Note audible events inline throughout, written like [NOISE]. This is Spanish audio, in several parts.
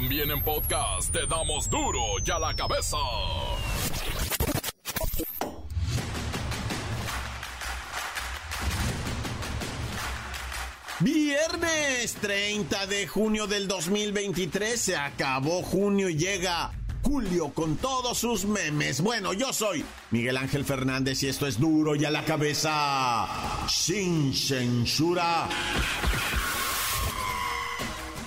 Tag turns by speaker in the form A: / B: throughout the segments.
A: También en podcast te damos duro y a la cabeza.
B: Viernes 30 de junio del 2023 se acabó junio y llega julio con todos sus memes. Bueno, yo soy Miguel Ángel Fernández y esto es duro y a la cabeza sin censura.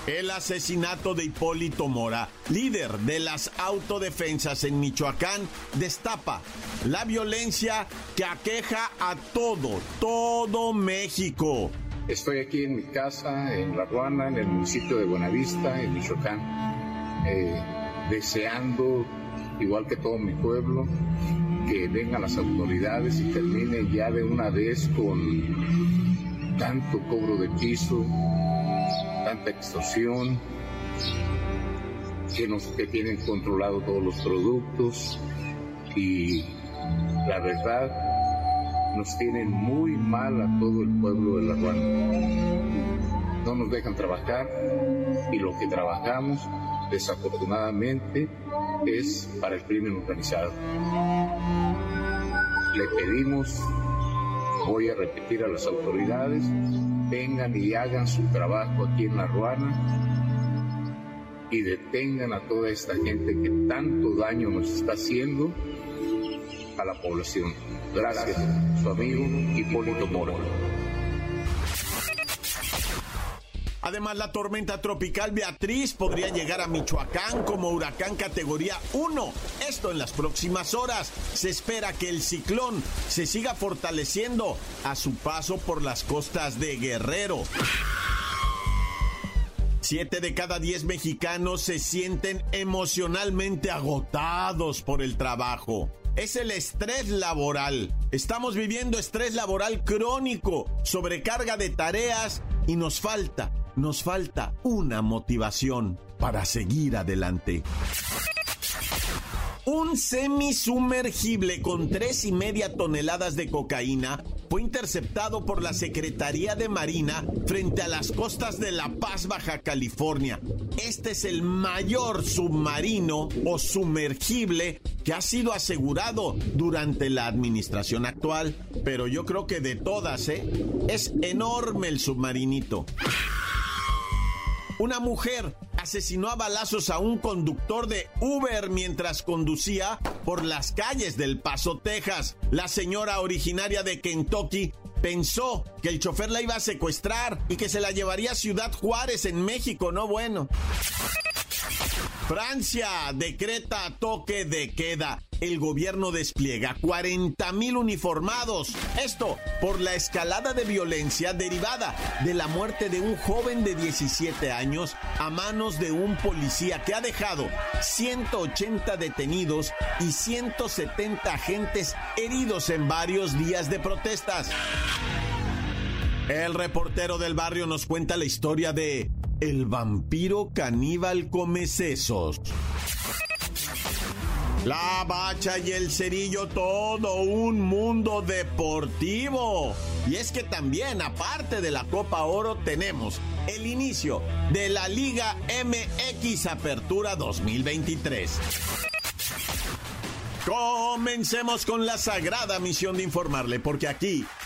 B: El asesinato de Hipólito Mora, líder de las autodefensas en Michoacán, destapa la violencia que aqueja a todo, todo México.
C: Estoy aquí en mi casa, en La Ruana, en el municipio de Buenavista, en Michoacán, eh, deseando, igual que todo mi pueblo, que vengan las autoridades y termine ya de una vez con tanto cobro de piso, tanta extorsión, que, nos, que tienen controlado todos los productos y la verdad nos tienen muy mal a todo el pueblo de La Ruana. No nos dejan trabajar y lo que trabajamos desafortunadamente es para el crimen organizado. Le pedimos, voy a repetir a las autoridades, vengan y hagan su trabajo aquí en La Ruana y detengan a toda esta gente que tanto daño nos está haciendo a la población. Gracias, su amigo Hipólito Moro.
B: Además, la tormenta tropical Beatriz podría llegar a Michoacán como huracán categoría 1. Esto en las próximas horas. Se espera que el ciclón se siga fortaleciendo a su paso por las costas de Guerrero. Siete de cada diez mexicanos se sienten emocionalmente agotados por el trabajo es el estrés laboral. Estamos viviendo estrés laboral crónico, sobrecarga de tareas y nos falta, nos falta una motivación para seguir adelante. Un semisumergible con tres y media toneladas de cocaína fue interceptado por la Secretaría de Marina frente a las costas de La Paz, Baja California. Este es el mayor submarino o sumergible que ha sido asegurado durante la administración actual. Pero yo creo que de todas, ¿eh? Es enorme el submarinito. Una mujer asesinó a balazos a un conductor de Uber mientras conducía por las calles del Paso, Texas. La señora originaria de Kentucky pensó que el chofer la iba a secuestrar y que se la llevaría a Ciudad Juárez en México, no bueno. Francia decreta toque de queda. El gobierno despliega 40 mil uniformados. Esto por la escalada de violencia derivada de la muerte de un joven de 17 años a manos de un policía que ha dejado 180 detenidos y 170 agentes heridos en varios días de protestas. El reportero del barrio nos cuenta la historia de el vampiro caníbal come sesos. La bacha y el cerillo, todo un mundo deportivo. Y es que también, aparte de la Copa Oro, tenemos el inicio de la Liga MX Apertura 2023. Comencemos con la sagrada misión de informarle, porque aquí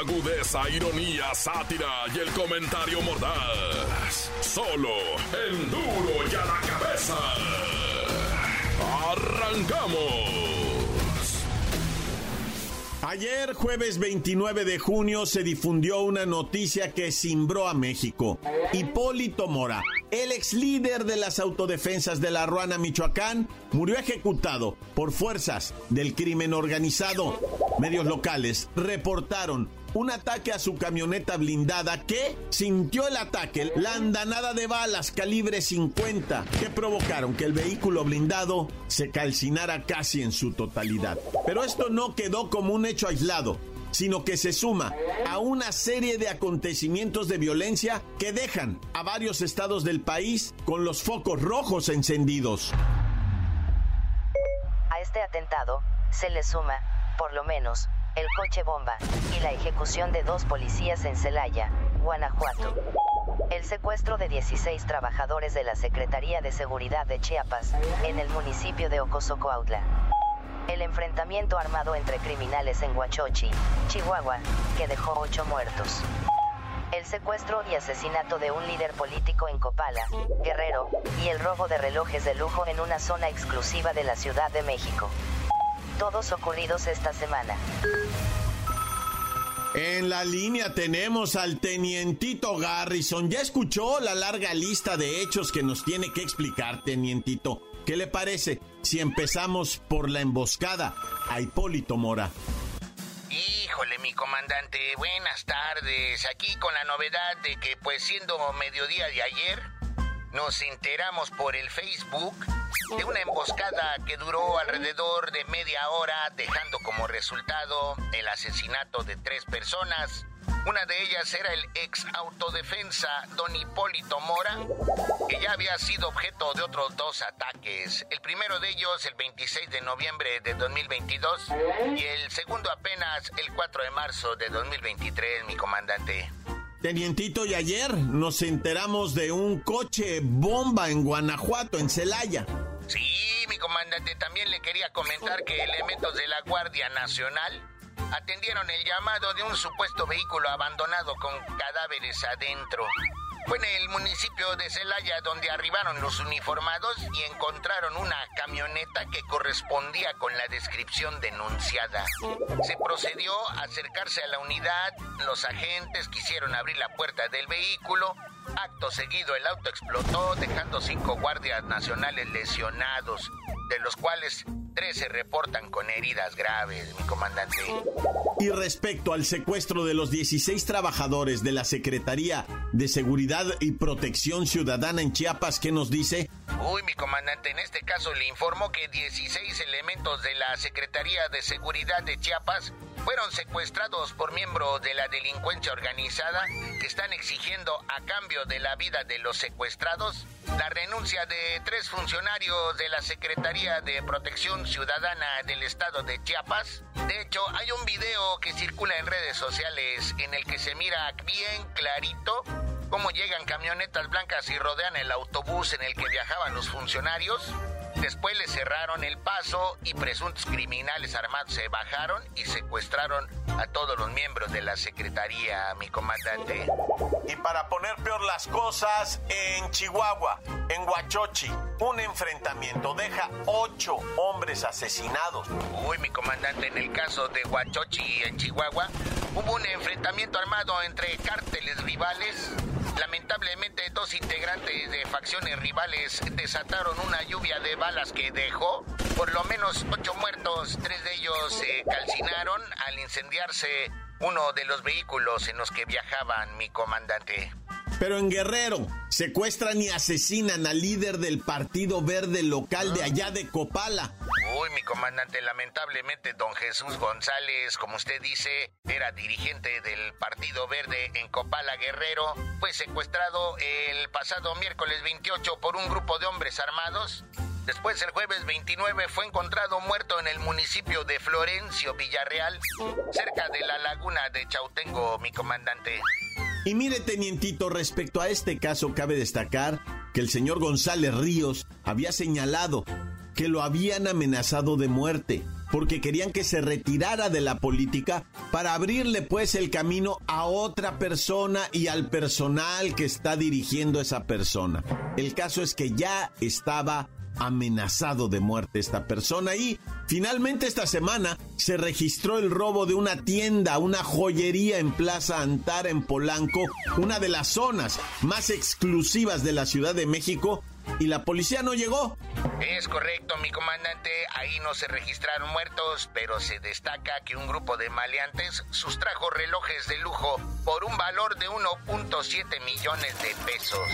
A: Agudeza, ironía, sátira y el comentario mordaz. Solo el duro y a la cabeza. ¡Arrancamos!
B: Ayer, jueves 29 de junio, se difundió una noticia que cimbró a México. Hipólito Mora, el ex líder de las autodefensas de la Ruana, Michoacán, murió ejecutado por fuerzas del crimen organizado. Medios locales reportaron un ataque a su camioneta blindada que sintió el ataque, la andanada de balas calibre 50 que provocaron que el vehículo blindado se calcinara casi en su totalidad. Pero esto no quedó como un hecho aislado. sino que se suma a una serie de acontecimientos de violencia que dejan a varios estados del país con los focos rojos encendidos.
D: A este atentado se le suma, por lo menos, el coche bomba y la ejecución de dos policías en Celaya, Guanajuato. El secuestro de 16 trabajadores de la Secretaría de Seguridad de Chiapas, en el municipio de Ocosocoautla. El enfrentamiento armado entre criminales en Huachochi, Chihuahua, que dejó ocho muertos. El secuestro y asesinato de un líder político en Copala, Guerrero, y el robo de relojes de lujo en una zona exclusiva de la Ciudad de México. Todos ocurridos esta semana.
B: En la línea tenemos al tenientito Garrison. ¿Ya escuchó la larga lista de hechos que nos tiene que explicar, tenientito? ¿Qué le parece si empezamos por la emboscada a Hipólito Mora?
E: Híjole, mi comandante, buenas tardes. Aquí con la novedad de que, pues siendo mediodía de ayer, nos enteramos por el Facebook de una emboscada que duró alrededor de media hora, dejando como resultado el asesinato de tres personas. Una de ellas era el ex autodefensa don Hipólito Mora, que ya había sido objeto de otros dos ataques. El primero de ellos el 26 de noviembre de 2022 y el segundo apenas el 4 de marzo de 2023, mi comandante.
B: Tenientito, y ayer nos enteramos de un coche bomba en Guanajuato, en Celaya.
E: Sí, mi comandante, también le quería comentar que elementos de la Guardia Nacional atendieron el llamado de un supuesto vehículo abandonado con cadáveres adentro. Fue en el municipio de Celaya donde arribaron los uniformados y encontraron una camioneta que correspondía con la descripción denunciada. Se procedió a acercarse a la unidad, los agentes quisieron abrir la puerta del vehículo, acto seguido el auto explotó dejando cinco guardias nacionales lesionados, de los cuales tres se reportan con heridas graves, mi comandante.
B: Y respecto al secuestro de los 16 trabajadores de la Secretaría de Seguridad y Protección Ciudadana en Chiapas, ¿qué nos dice?
E: Uy, mi comandante, en este caso le informó que 16 elementos de la Secretaría de Seguridad de Chiapas fueron secuestrados por miembros de la delincuencia organizada que están exigiendo a cambio de la vida de los secuestrados la renuncia de tres funcionarios de la Secretaría de Protección Ciudadana del estado de Chiapas. De hecho, hay un video que circula en redes sociales en el que se mira bien clarito cómo llegan camionetas blancas y rodean el autobús en el que viajaban los funcionarios. Después le cerraron el paso y presuntos criminales armados se bajaron y secuestraron a todos los miembros de la Secretaría, mi comandante.
B: Y para poner peor las cosas, en Chihuahua, en Huachochi, un enfrentamiento deja ocho hombres asesinados.
E: Uy, mi comandante, en el caso de Huachochi, en Chihuahua, hubo un enfrentamiento armado entre cárteles rivales Lamentablemente, dos integrantes de facciones rivales desataron una lluvia de balas que dejó por lo menos ocho muertos. Tres de ellos se calcinaron al incendiarse uno de los vehículos en los que viajaban mi comandante.
B: Pero en Guerrero, secuestran y asesinan al líder del Partido Verde local de allá de Copala.
E: Uy, mi comandante, lamentablemente don Jesús González, como usted dice, era dirigente del Partido Verde en Copala Guerrero, fue secuestrado el pasado miércoles 28 por un grupo de hombres armados. Después, el jueves 29, fue encontrado muerto en el municipio de Florencio, Villarreal, cerca de la laguna de Chautengo, mi comandante.
B: Y mire, tenientito, respecto a este caso, cabe destacar que el señor González Ríos había señalado que lo habían amenazado de muerte porque querían que se retirara de la política para abrirle pues el camino a otra persona y al personal que está dirigiendo esa persona. El caso es que ya estaba amenazado de muerte esta persona y finalmente esta semana se registró el robo de una tienda, una joyería en Plaza Antara en Polanco, una de las zonas más exclusivas de la Ciudad de México y la policía no llegó.
E: Es correcto, mi comandante. Ahí no se registraron muertos, pero se destaca que un grupo de maleantes sustrajo relojes de lujo por un valor de 1.7 millones de pesos.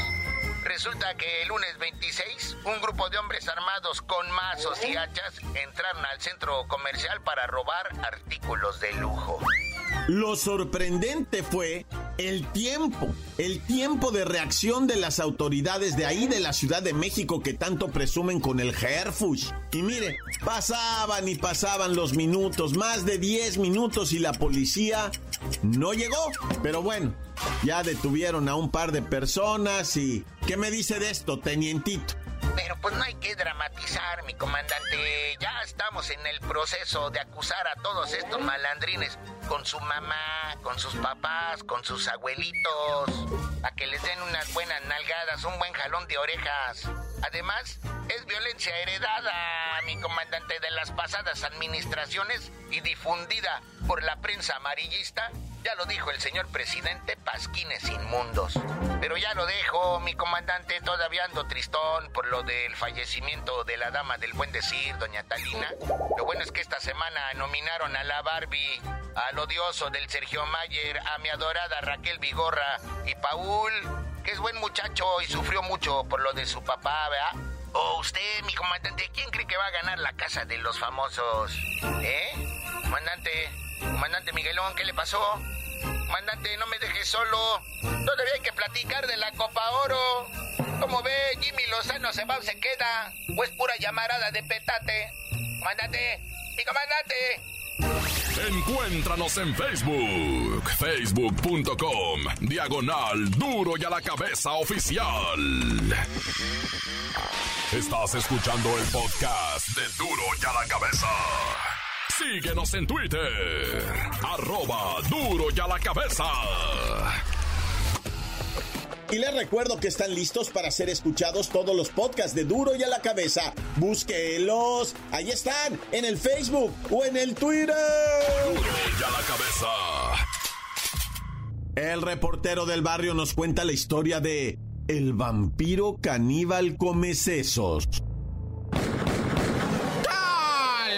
E: Resulta que el lunes 26, un grupo de hombres armados con mazos y hachas entraron al centro comercial para robar artículos de lujo.
B: Lo sorprendente fue el tiempo, el tiempo de reacción de las autoridades de ahí de la Ciudad de México que tanto presumen con el Herfush. Y mire, pasaban y pasaban los minutos, más de 10 minutos y la policía no llegó. Pero bueno, ya detuvieron a un par de personas y... ¿Qué me dice de esto, tenientito?
E: Pero pues no hay que dramatizar, mi comandante. Ya estamos en el proceso de acusar a todos estos malandrines con su mamá, con sus papás, con sus abuelitos, a que les den unas buenas nalgadas, un buen jalón de orejas. Además, es violencia heredada, mi comandante, de las pasadas administraciones y difundida por la prensa amarillista ya lo dijo el señor presidente, pasquines inmundos. Pero ya lo dejo, mi comandante, todavía ando tristón por lo del fallecimiento de la dama del buen decir, doña Talina. Lo bueno es que esta semana nominaron a la Barbie, al odioso del Sergio Mayer, a mi adorada Raquel Vigorra y Paul, que es buen muchacho y sufrió mucho por lo de su papá, ¿verdad? O usted, mi comandante, ¿quién cree que va a ganar la casa de los famosos? ¿Eh? Comandante, comandante Miguelón, ¿qué le pasó? Mandante, no me dejes solo. Todavía hay que platicar de la Copa Oro. Como ve, Jimmy Lozano se va o se queda. O es pura llamarada de petate. Mandante, mi comandante.
A: Encuéntranos en Facebook, facebook.com, diagonal duro y a la cabeza oficial. Estás escuchando el podcast de duro y a la cabeza. Síguenos en Twitter. Arroba duro y a la cabeza.
B: Y les recuerdo que están listos para ser escuchados todos los podcasts de Duro y a la cabeza. Búsquelos. Ahí están, en el Facebook o en el Twitter.
A: Duro y a la cabeza.
B: El reportero del barrio nos cuenta la historia de El vampiro caníbal come sesos.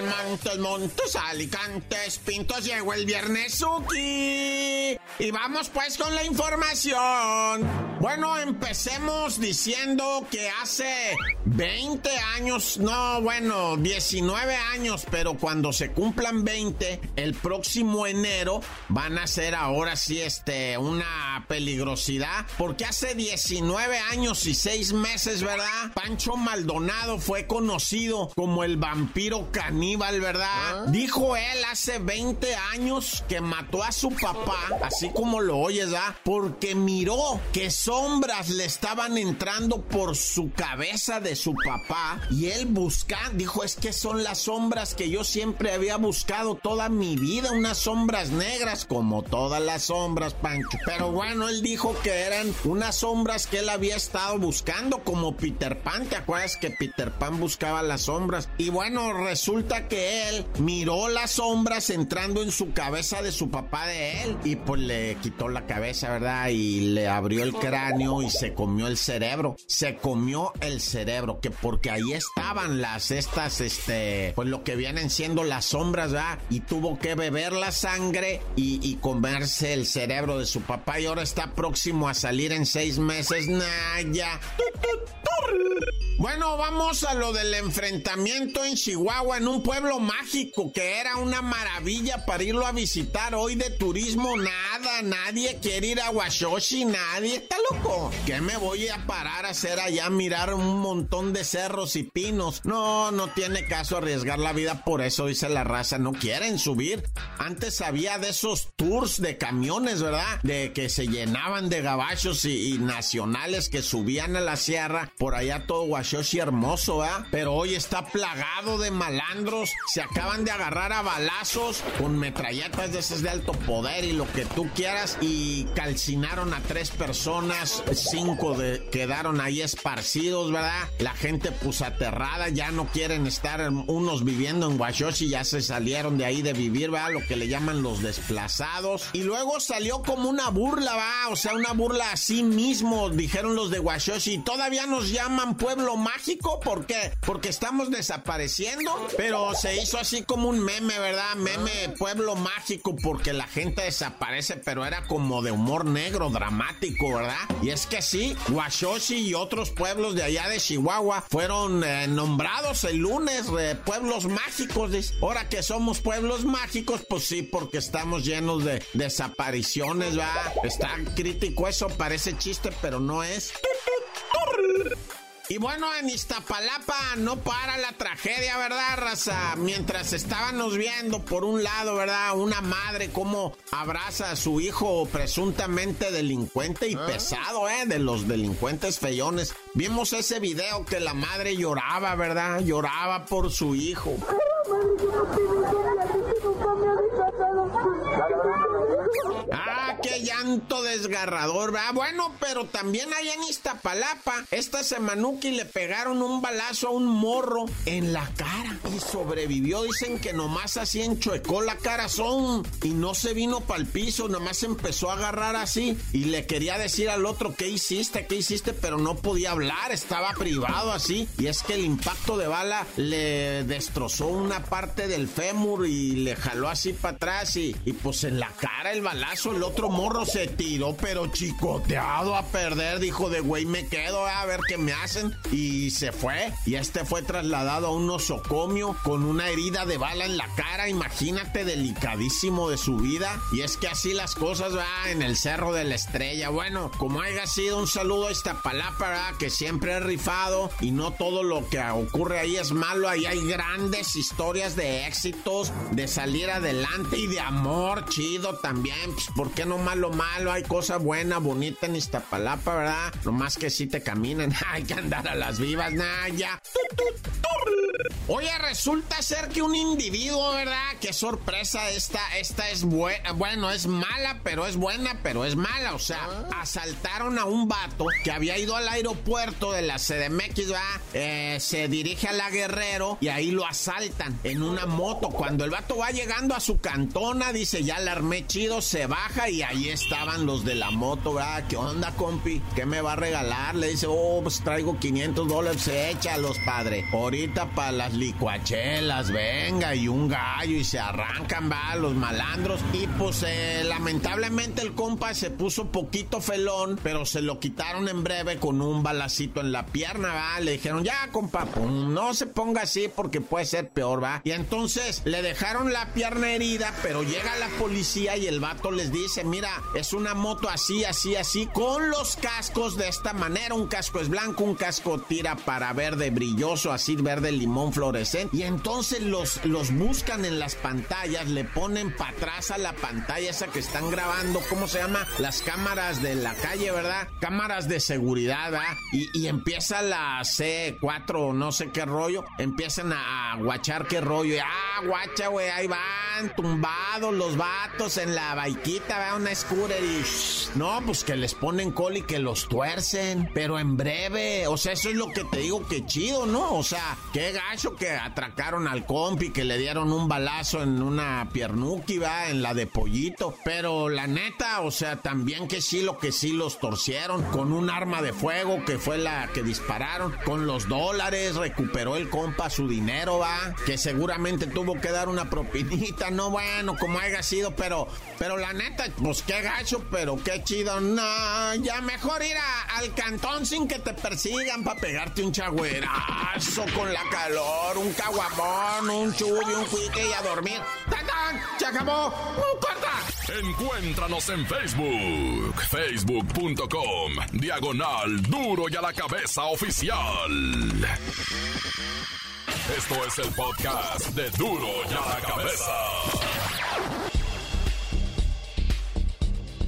B: Montos, montos, alicantes, pintos, llegó el viernes Suki. Y vamos pues con la información. Bueno, empecemos diciendo que hace 20 años, no, bueno, 19 años, pero cuando se cumplan 20, el próximo enero van a ser ahora sí este, una peligrosidad, porque hace 19 años y 6 meses, ¿verdad? Pancho Maldonado fue conocido como el vampiro caníbal, ¿verdad? ¿Ah? Dijo él hace 20 años que mató a su papá, así como lo oyes, ¿verdad? Porque miró que sombras le estaban entrando por su cabeza de su papá y él busca, dijo, es que son las sombras que yo siempre había buscado toda mi vida, unas sombras negras como todas las sombras, Pancho. Pero bueno, él dijo que eran unas sombras que él había estado buscando como Peter Pan, ¿te acuerdas que Peter Pan buscaba las sombras? Y bueno, resulta que él miró las sombras entrando en su cabeza de su papá de él y pues le quitó la cabeza, ¿verdad? Y le abrió el cráneo y se comió el cerebro. Se comió el cerebro, que porque ahí estaban las estas, este, pues lo que vienen siendo las sombras, ¿verdad? Y tuvo que beber la sangre y, comerse el cerebro de su papá y ahora está próximo a salir en seis meses. Naya. Bueno, vamos a lo del enfrentamiento en Chihuahua, en un pueblo mágico que era una maravilla para irlo a visitar hoy de turismo. Nada, nadie quiere ir a Washoshi, nadie está ¿Qué me voy a parar a hacer allá? Mirar un montón de cerros y pinos. No, no tiene caso arriesgar la vida por eso, dice la raza. No quieren subir. Antes había de esos tours de camiones, ¿verdad? De que se llenaban de gabachos y, nacionales que subían a la sierra. Por allá todo Washoshi hermoso, ¿verdad? Pero hoy está plagado de malandros. Se acaban de agarrar a balazos con metralletas de esas de alto poder y lo que tú quieras. Y calcinaron a tres personas cinco quedaron ahí esparcidos, ¿verdad? La gente pues aterrada, ya no quieren estar unos viviendo en Washoshi, ya se salieron de ahí de vivir, ¿verdad? Lo que le llaman los desplazados. Y luego salió como una burla, ¿va? O sea, una burla a sí mismo, dijeron los de Washoshi. Todavía nos llaman pueblo mágico, ¿por qué? Porque estamos desapareciendo, pero se hizo así como un meme, ¿verdad? Meme pueblo mágico porque la gente desaparece, pero era como de humor negro, dramático, ¿verdad? Y es que sí, Washoshi y otros pueblos de allá de Chihuahua fueron eh, nombrados el lunes eh, pueblos mágicos. Ahora que somos pueblos mágicos, pues sí, porque estamos llenos de desapariciones, ¿verdad? Está crítico eso, parece chiste, pero no es. Y bueno, en Iztapalapa no para la tragedia, ¿verdad, raza? Mientras estábamos viendo, por un lado, ¿verdad? Una madre cómo abraza a su hijo presuntamente delincuente y ¿Ah? pesado, ¿eh? De los delincuentes feyones. Vimos ese video que la madre lloraba, ¿verdad? Lloraba por su hijo. Ah, qué llanto desgarrador, ¿verdad? Bueno, pero también allá en Iztapalapa, esta semanuki le pegaron un balazo a un morro en la cara y sobrevivió. Dicen que nomás así enchuecó la son y no se vino para el piso, nomás empezó a agarrar así y le quería decir al otro qué hiciste, qué hiciste, pero no podía hablar, estaba privado así. Y es que el impacto de bala le destrozó una parte del fémur y le jaló así para atrás y, y pues en la cara el balazo, el otro morro se tiró, pero chicoteado a perder. Dijo de güey, me quedo a ver qué me hacen. Y se fue. Y este fue trasladado a un nosocomio con una herida de bala en la cara. Imagínate, delicadísimo de su vida. Y es que así las cosas va en el cerro de la estrella. Bueno, como haya sido, un saludo a esta palabra que siempre he rifado. Y no todo lo que ocurre ahí es malo. Ahí hay grandes historias de éxitos, de salir adelante y de amor chido también. Pues, ¿por qué no malo, malo, hay cosa buena, bonita en Iztapalapa, ¿verdad? Lo más que si te caminan, [LAUGHS] hay que andar a las vivas, nah, ya. Oye, resulta ser que un individuo, ¿verdad? Qué sorpresa esta, esta es buena, bueno, es mala, pero es buena, pero es mala. O sea, asaltaron a un vato que había ido al aeropuerto de la CDMX, ¿verdad? Eh, se dirige a la Guerrero y ahí lo asaltan en una moto. Cuando el vato va llegando a su cantona, dice, ya la armé chido, se baja y ahí estaban los de la moto, ¿verdad? ¿Qué onda, compi? ¿Qué me va a regalar? Le dice, oh, pues traigo 500 dólares, échalos, padre. Ahorita para las licuachelas, venga, y un gallo, y se arrancan, va, los malandros. Y pues eh, lamentablemente el compa se puso poquito felón, pero se lo quitaron en breve con un balacito en la pierna, va. Le dijeron, ya, compa, no se ponga así porque puede ser peor, va. Y entonces le dejaron la pierna herida, pero llega la policía y el vato les dice, mira, es una moto así, así, así, con los cascos de esta manera. Un casco es blanco, un casco tira para verde brilloso, así verde limón fluorescente. Y entonces los, los buscan en las pantallas, le ponen para atrás a la pantalla esa que están grabando, ¿cómo se llama? Las cámaras de la calle, ¿verdad? Cámaras de seguridad, ¿verdad? Y, y empieza la C4 no sé qué rollo, empiezan a, guachar qué rollo. Ah, guacha, güey, ahí tumbados los vatos en la baiquita, ¿verdad? Una scooter y... no, pues que les ponen col y que los tuercen, pero en breve, o sea, eso es lo que te digo que chido, ¿no? O sea, qué gacho que atracaron al compi, que le dieron un balazo en una piernuki, va, en la de pollito, pero la neta, o sea, también que sí, lo que sí los torcieron, con un arma de fuego que fue la que dispararon, con los dólares, recuperó el compa su dinero, va, que seguramente tuvo que dar una propinita, no bueno, como haya sido, pero, pero la neta, pues qué gacho, pero qué chido. No, ya mejor ir al cantón sin que te persigan para pegarte un chagüerazo con la calor, un caguamón, un chubi, un cuique y a dormir. ¡Tan, tan! ¡Se acabó! ¡Corta!
A: Encuéntranos en Facebook, facebook.com, diagonal duro y a la cabeza oficial. Esto es el podcast de duro y a la cabeza.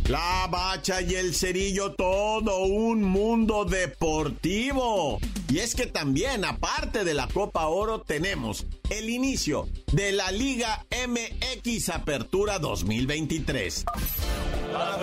B: La bacha y el cerillo, todo un mundo deportivo. Y es que también, aparte de la Copa Oro, tenemos el inicio de la Liga MX Apertura 2023.
F: ¡La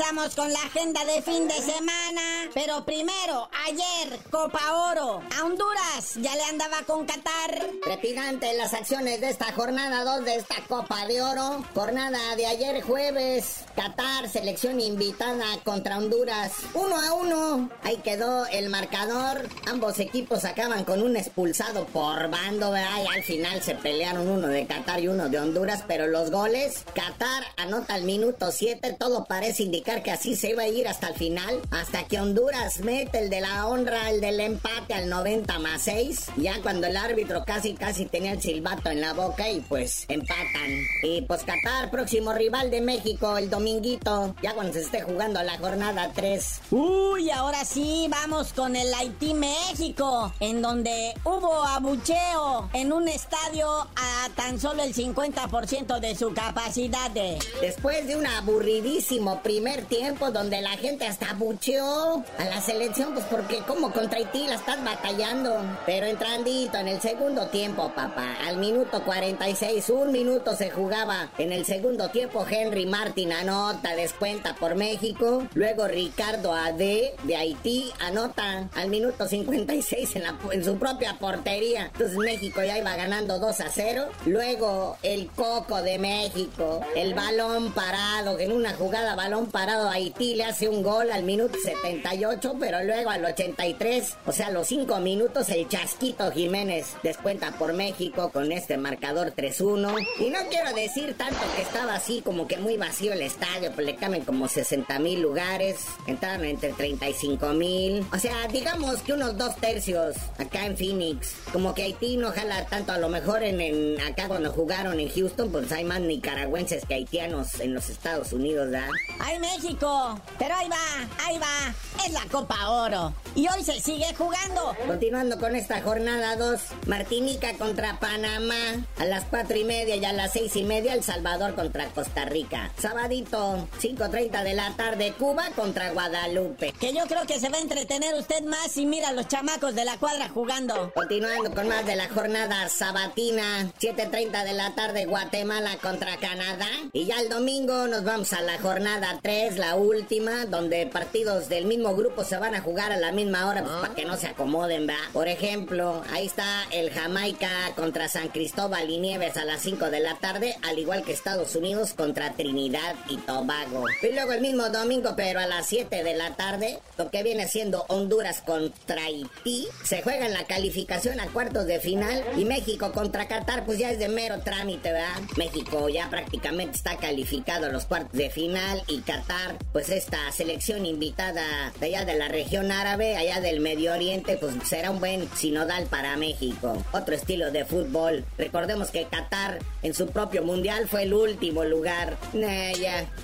F: Comenzamos
G: con la agenda de fin de semana. Pero primero, ayer, Copa Oro. A Honduras ya le andaba con Qatar.
H: Trepidante las acciones de esta jornada 2 de esta Copa de Oro. Jornada de ayer jueves. Qatar, selección invitada contra Honduras. Uno a uno. Ahí quedó el marcador. Ambos equipos acaban con un expulsado por bando, ¿verdad? Al final se pelearon uno de Qatar y uno de Honduras, pero los goles, Qatar anota al minuto 7, todo parece indicar que así se iba a ir hasta el final, hasta que Honduras mete el de la honra, el del empate al 90 más 6, ya cuando el árbitro casi casi tenía el silbato en la boca y pues empatan. Y pues Qatar, próximo rival de México el dominguito, ya cuando se esté jugando la jornada 3.
G: Uy, ahora sí, vamos con el Haití México, en donde hubo abucheo en un estadio a tan solo el 50% de su capacidad. De...
H: Después de un aburridísimo primer tiempo donde la gente hasta abucheó a la selección, pues porque como contra Haití la estás batallando. Pero entrandito en el segundo tiempo, papá, al minuto 46, un minuto se jugaba. En el segundo tiempo, Henry Martin anota, descuenta por México. Luego Ricardo Ade de Haití anota al minuto 56 en, su propia portería. Entonces México ya iba ganando 2 a 0. Luego el Coco de México, el balón parado, en una jugada balón parado Haití le hace un gol al minuto 78, pero luego al 83, o sea, los 5 minutos el Chasquito Jiménez descuenta por México con este marcador 3-1. Y no quiero decir tanto que estaba así como que muy vacío el estadio, pues le caben como 60 mil lugares, entraron entre 35 mil, o sea, digamos que unos dos tercios acá en Phoenix. Como que Haití no jala tanto, a lo mejor en, acá cuando jugaron en Houston, pues hay más nicaragüenses que haitianos en los Estados Unidos, ¿verdad?
G: ¡Ay, México! Pero ahí va, ahí va, es la Copa Oro. Y hoy se sigue jugando.
H: Continuando con esta jornada 2, Martinica contra Panamá a las 4 y media y a las 6 y media El Salvador contra Costa Rica. Sabadito, 5.30 de la tarde, Cuba contra Guadalupe.
G: Que yo creo que se va a entretener usted más si mira a los chamacos de la cuadra jugando.
H: Continuando con más de la jornada sabatina, 7.30 de la tarde, Guatemala contra Canadá. Y ya el domingo nos vamos a la jornada 3, la última, donde partidos del mismo grupo se van a jugar a la misma hora pues, para que no se acomoden, ¿va? Por ejemplo, ahí está el Jamaica contra San Cristóbal y Nieves a las 5 de la tarde, al igual que Estados Unidos contra Trinidad y Tobago. Y luego el mismo domingo, pero a las 7 de la tarde, lo que viene siendo Honduras contra Haití, se juega en la calificación a cuartos de final y México contra Qatar, pues ya es de mero trámite, ¿verdad? México ya prácticamente está calificado a los cuartos de final y Qatar, pues esta selección invitada de allá de la región árabe, allá del Medio Oriente, pues será un buen sinodal para México. Otro estilo de fútbol. Recordemos que Qatar en su propio mundial fue el último lugar.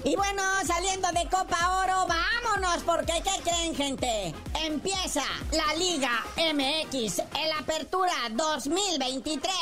G: Y bueno, saliendo de Copa Oro, vámonos, porque ¿qué creen, gente? Empieza la Liga MX, el Apertura 2023.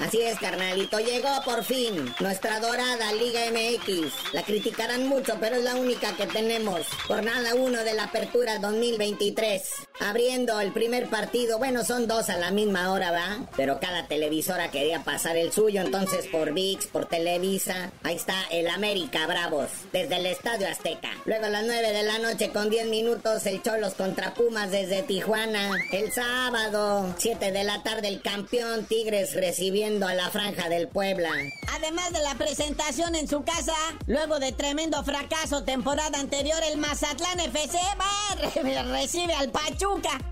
H: Así es, carnalito, llegó por fin nuestra dorada Liga MX. La criticarán mucho, pero es la única que tenemos. Jornada 1 de la Apertura 2023. Yes. Abriendo el primer partido, bueno, son dos a la misma hora, ¿va? Pero cada televisora quería pasar el suyo, entonces por VIX, por Televisa, ahí está el América Bravos, desde el Estadio Azteca. Luego a las 9 de la noche con 10 minutos el Cholos contra Pumas desde Tijuana. El sábado, 7 de la tarde el campeón Tigres recibiendo a la Franja del Puebla.
G: Además de la presentación en su casa, luego de tremendo fracaso temporada anterior, el Mazatlán FC va, recibe al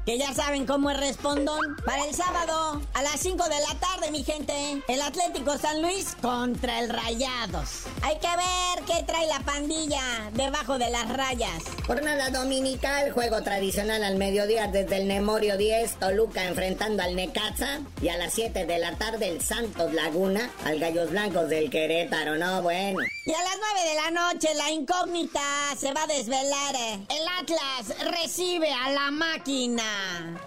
G: Que ya saben cómo es respondón. Para el sábado, a las 5 de la tarde, mi gente, el Atlético San Luis contra el Rayados. Hay que ver qué trae la pandilla debajo de las rayas.
H: Jornada dominical, juego tradicional al mediodía desde el Nemorio 10, Toluca enfrentando al Necaxa. Y a las 7 de la tarde, el Santos Laguna al Gallos Blancos del Querétaro, ¿no? Bueno.
G: Y a las 9 de la noche, la incógnita se va a desvelar. El Atlas recibe a la máquina.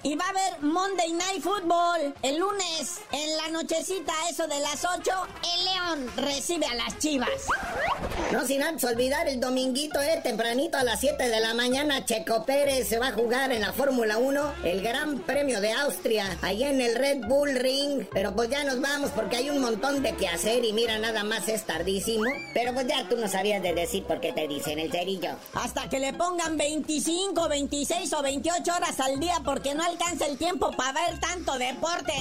G: Y va a haber Monday Night Football. El lunes, en la nochecita, eso de las 8, el León recibe a las chivas.
H: No sin antes olvidar el dominguito, eh, tempranito a las 7 de la mañana, Checo Pérez se va a jugar en la Fórmula 1 el Gran Premio de Austria, allá en el Red Bull Ring. Pero pues ya nos vamos porque hay un montón de que hacer y mira, nada más es tardísimo. Pero pues ya tú no sabías de decir por qué te dicen el cerillo.
G: Hasta que le pongan 25, 26 o 28 horas al día porque no alcanza el tiempo para ver tanto deporte.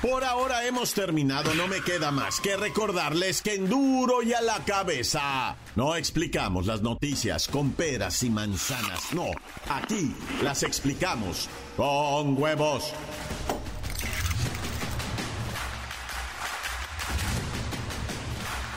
B: Por ahora hemos terminado, no me queda más que recordarles que en duro y a la cabeza. No explicamos las noticias con peras y manzanas, no, aquí las explicamos con huevos.